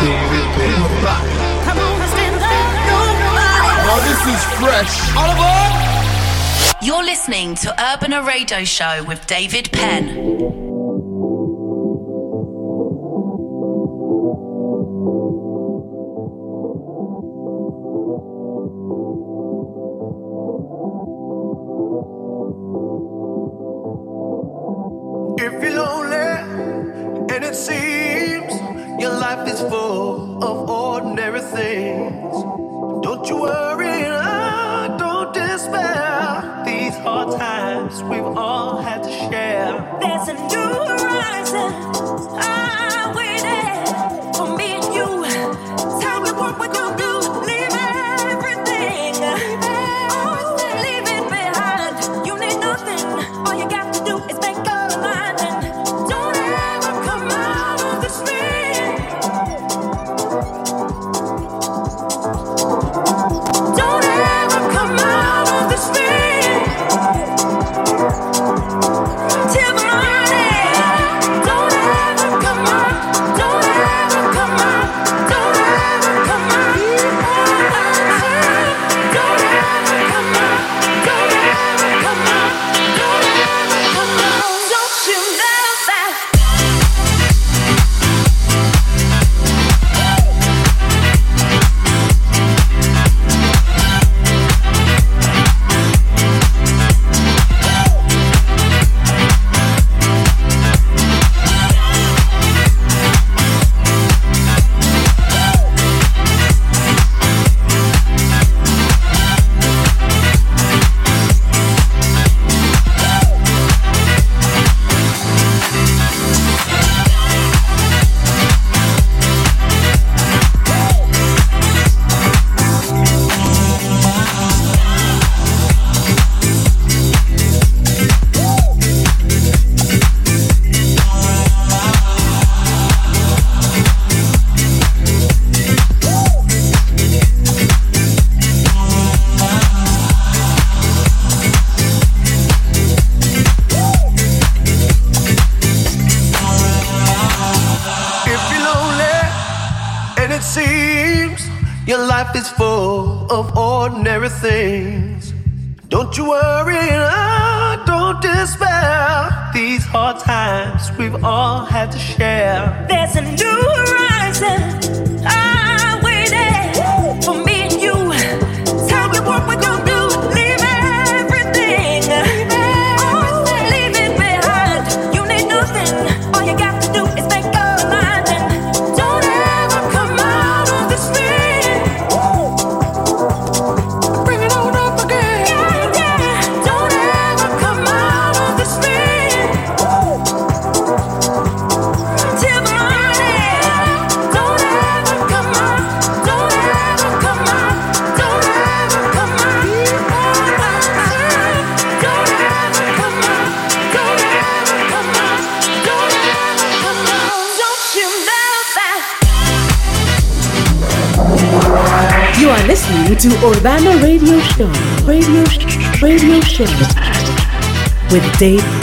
David Penn. We're back. Come on, stand up. Now this is fresh. All aboard! You're listening to Urbana Radio Show with David Penn. With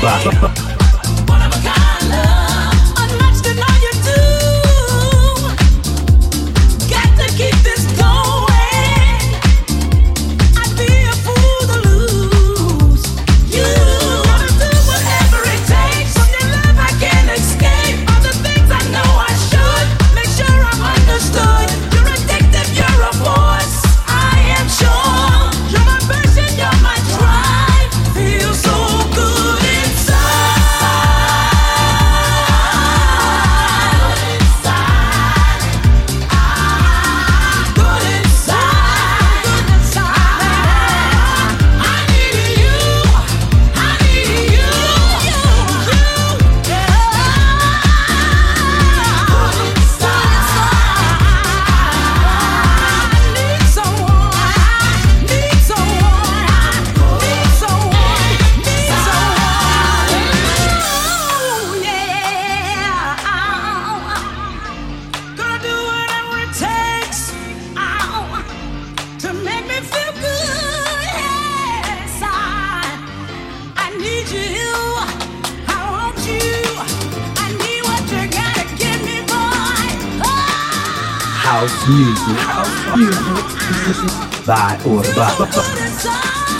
Feel by Orbán.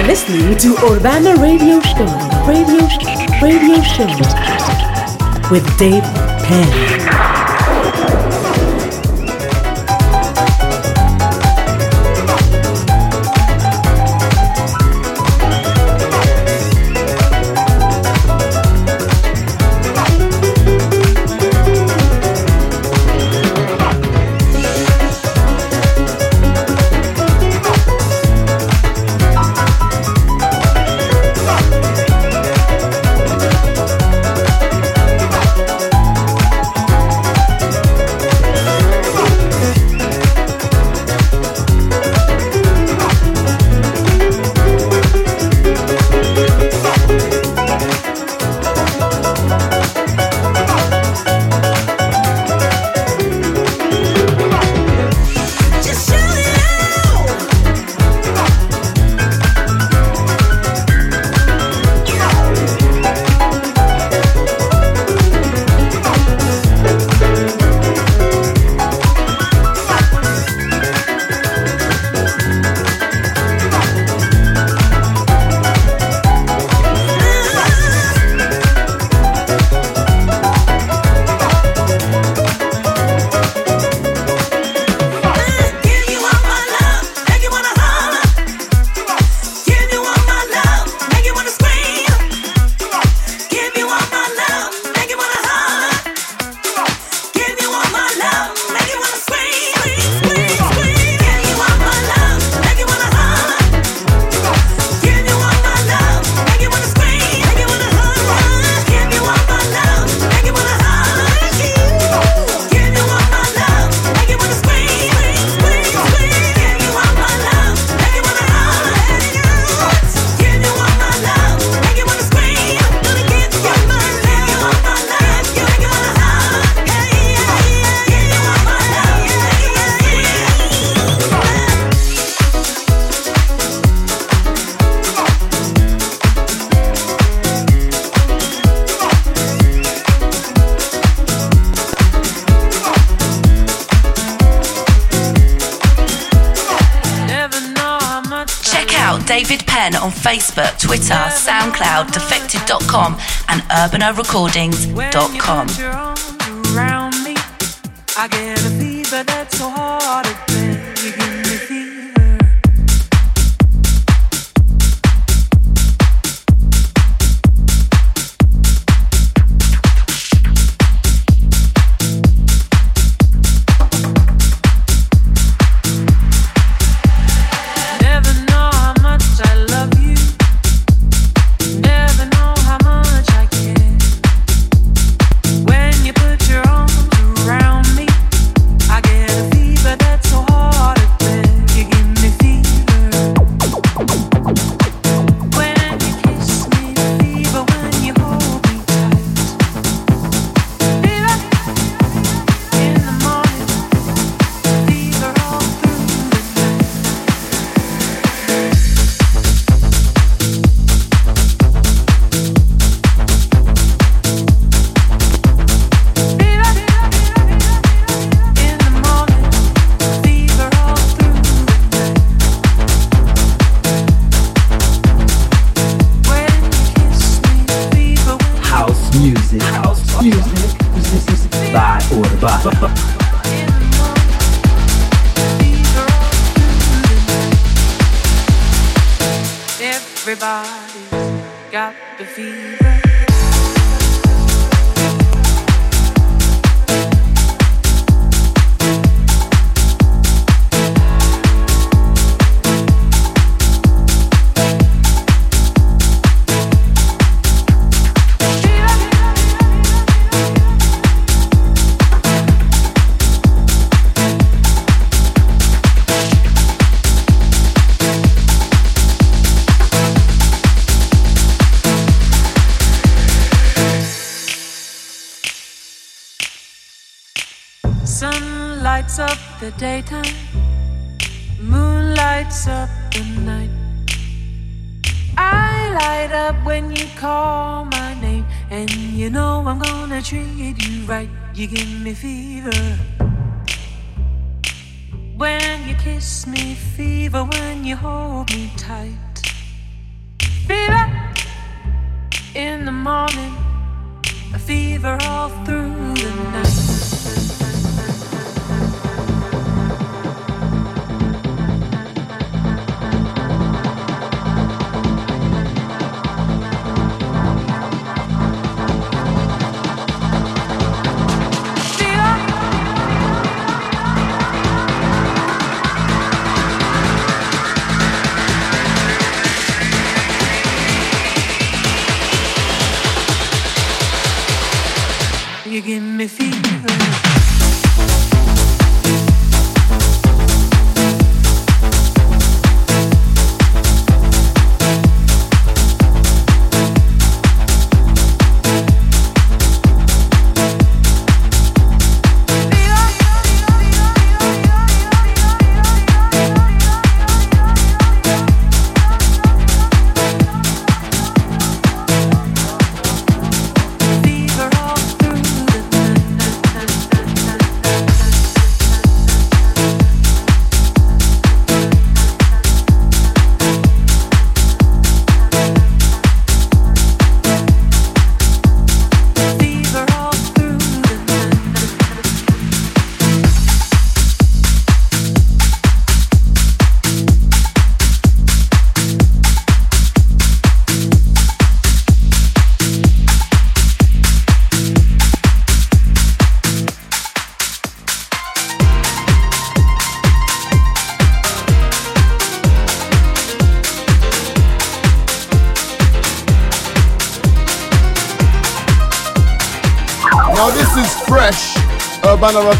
By or by. Urbana Radio Show. Radio, Show, radio Show. With Dave Penn. Facebook, Twitter, SoundCloud, defected.com, and urbanarecordings.com. Around me, I get a fever that's so hard got the fever.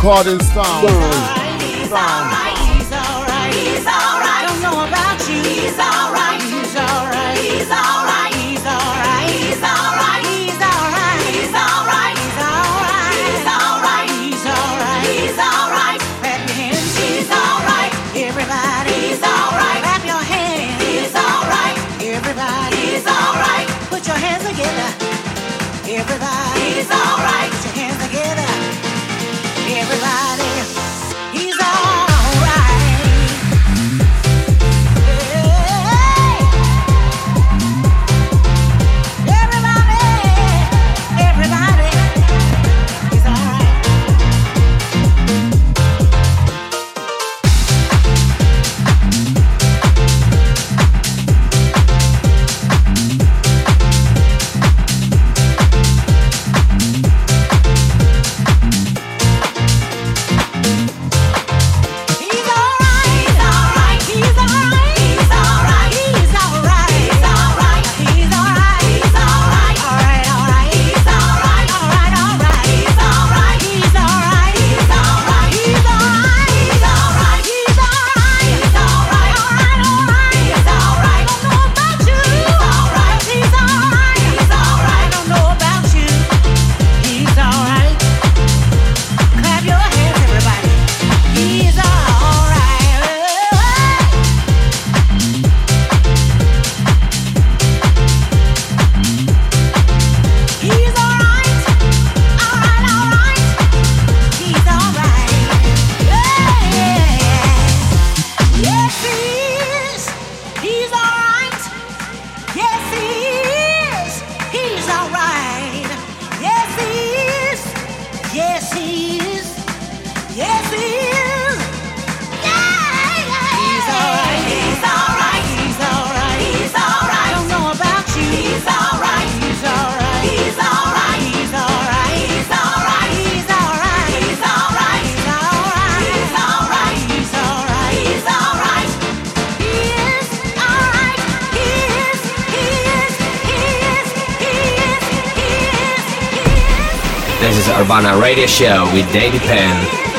recording sound. Urbana Radio Show with David Penn.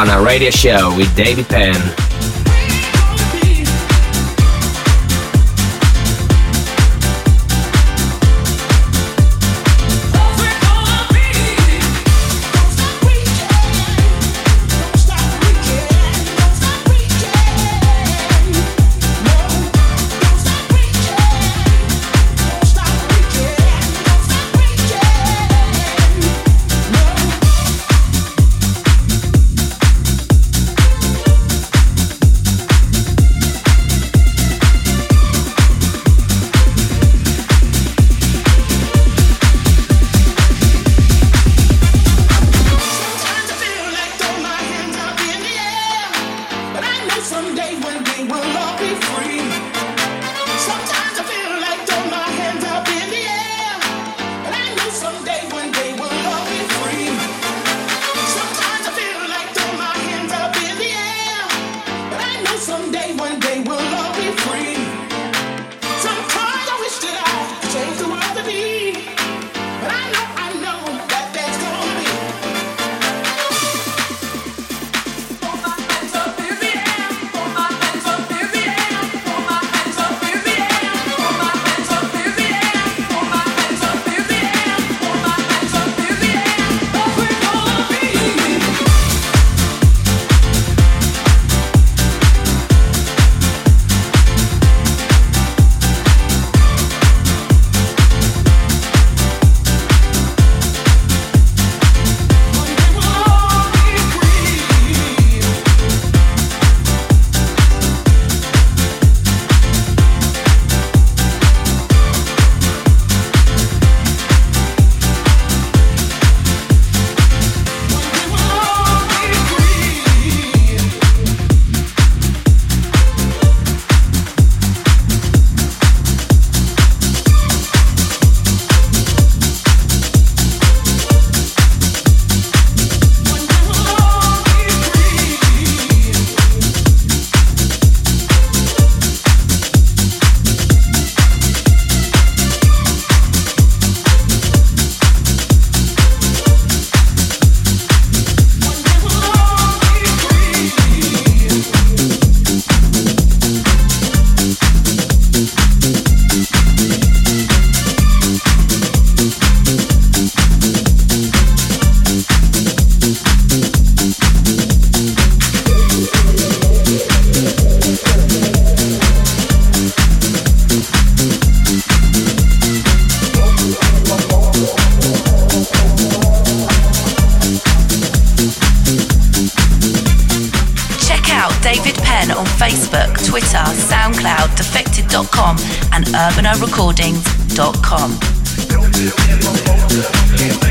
Urbana Radio Show with David Penn. Had too much time to think.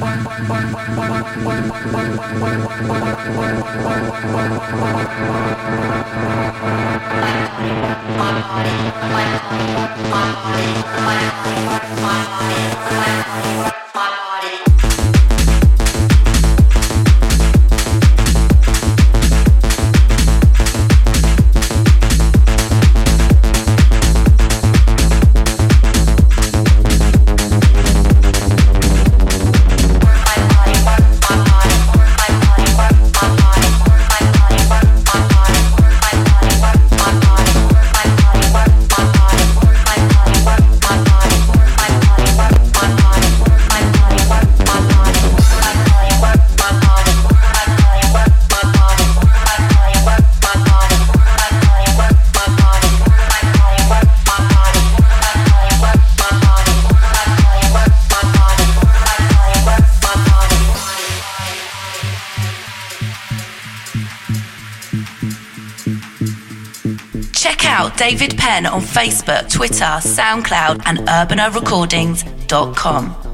my David Penn on Facebook, Twitter, SoundCloud, and urbanarecordings.com.